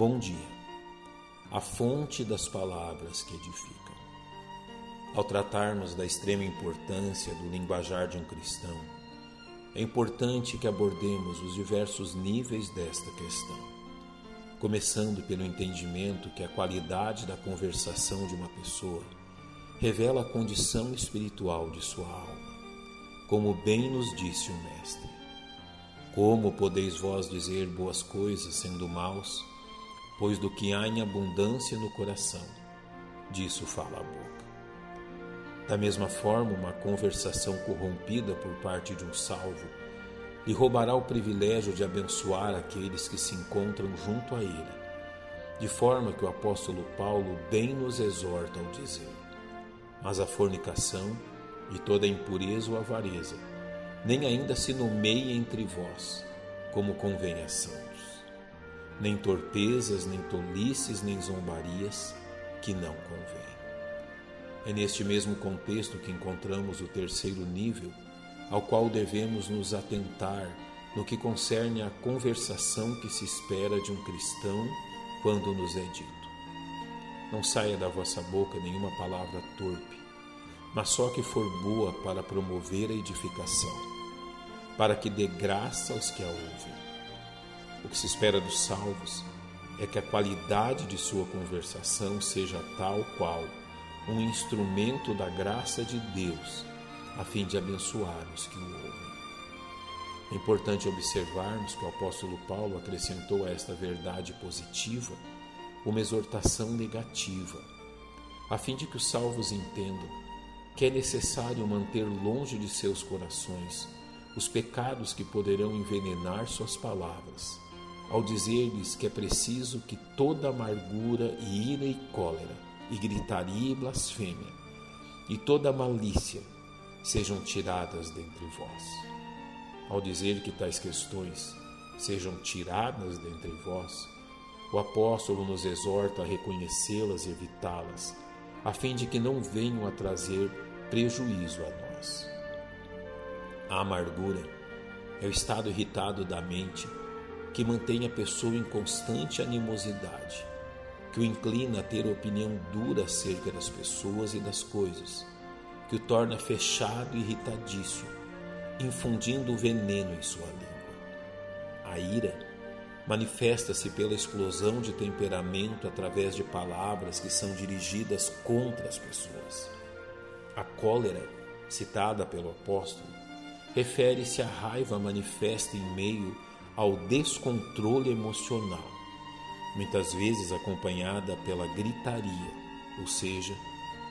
Bom dia, a fonte das palavras que edificam. Ao tratarmos da extrema importância do linguajar de um cristão, é importante que abordemos os diversos níveis desta questão, começando pelo entendimento que a qualidade da conversação de uma pessoa revela a condição espiritual de sua alma, como bem nos disse o Mestre. Como podeis vós dizer boas coisas sendo maus? Pois do que há em abundância no coração, disso fala a boca. Da mesma forma, uma conversação corrompida por parte de um salvo lhe roubará o privilégio de abençoar aqueles que se encontram junto a ele, de forma que o apóstolo Paulo bem nos exorta ao dizer: Mas a fornicação e toda impureza ou avareza nem ainda se nomeia entre vós, como convém a santos nem torpezas, nem tolices, nem zombarias, que não convém. É neste mesmo contexto que encontramos o terceiro nível, ao qual devemos nos atentar no que concerne à conversação que se espera de um cristão quando nos é dito. Não saia da vossa boca nenhuma palavra torpe, mas só que for boa para promover a edificação, para que dê graça aos que a ouvem o que se espera dos salvos é que a qualidade de sua conversação seja tal qual um instrumento da graça de Deus, a fim de abençoar os que o ouvem. É importante observarmos que o apóstolo Paulo acrescentou a esta verdade positiva uma exortação negativa, a fim de que os salvos entendam que é necessário manter longe de seus corações os pecados que poderão envenenar suas palavras ao dizer-lhes que é preciso que toda amargura e ira e cólera, e gritaria e blasfêmia, e toda malícia sejam tiradas dentre vós. Ao dizer que tais questões sejam tiradas dentre vós, o apóstolo nos exorta a reconhecê-las e evitá-las, a fim de que não venham a trazer prejuízo a nós. A amargura é o estado irritado da mente que mantém a pessoa em constante animosidade, que o inclina a ter opinião dura acerca das pessoas e das coisas, que o torna fechado e irritadiço, infundindo veneno em sua língua. A ira manifesta-se pela explosão de temperamento através de palavras que são dirigidas contra as pessoas. A cólera, citada pelo apóstolo, refere-se à raiva manifesta em meio ao descontrole emocional, muitas vezes acompanhada pela gritaria, ou seja,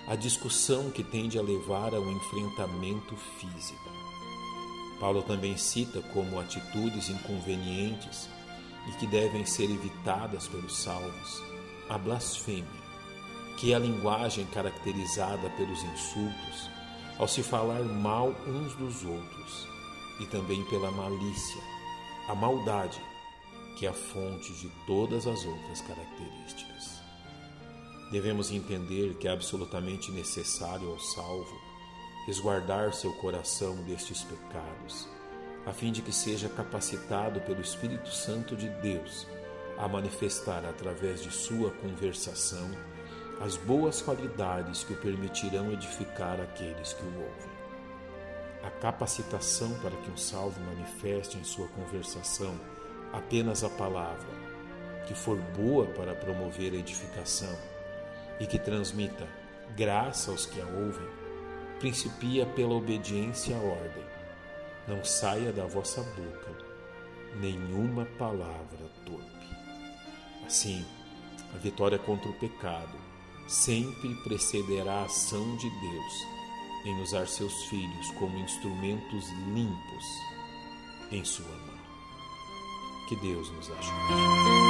a discussão que tende a levar ao enfrentamento físico. Paulo também cita como atitudes inconvenientes e que devem ser evitadas pelos salvos a blasfêmia, que é a linguagem caracterizada pelos insultos ao se falar mal uns dos outros, e também pela malícia, a maldade, que é a fonte de todas as outras características. Devemos entender que é absolutamente necessário ao salvo resguardar seu coração destes pecados, a fim de que seja capacitado pelo Espírito Santo de Deus a manifestar através de sua conversação as boas qualidades que o permitirão edificar aqueles que o ouvem a capacitação para que um salvo manifeste em sua conversação apenas a palavra, que for boa para promover a edificação e que transmita graça aos que a ouvem, principia pela obediência à ordem. Não saia da vossa boca nenhuma palavra torpe. Assim, a vitória contra o pecado sempre precederá a ação de Deus em usar seus filhos como instrumentos limpos em sua mão. Que Deus nos ajude.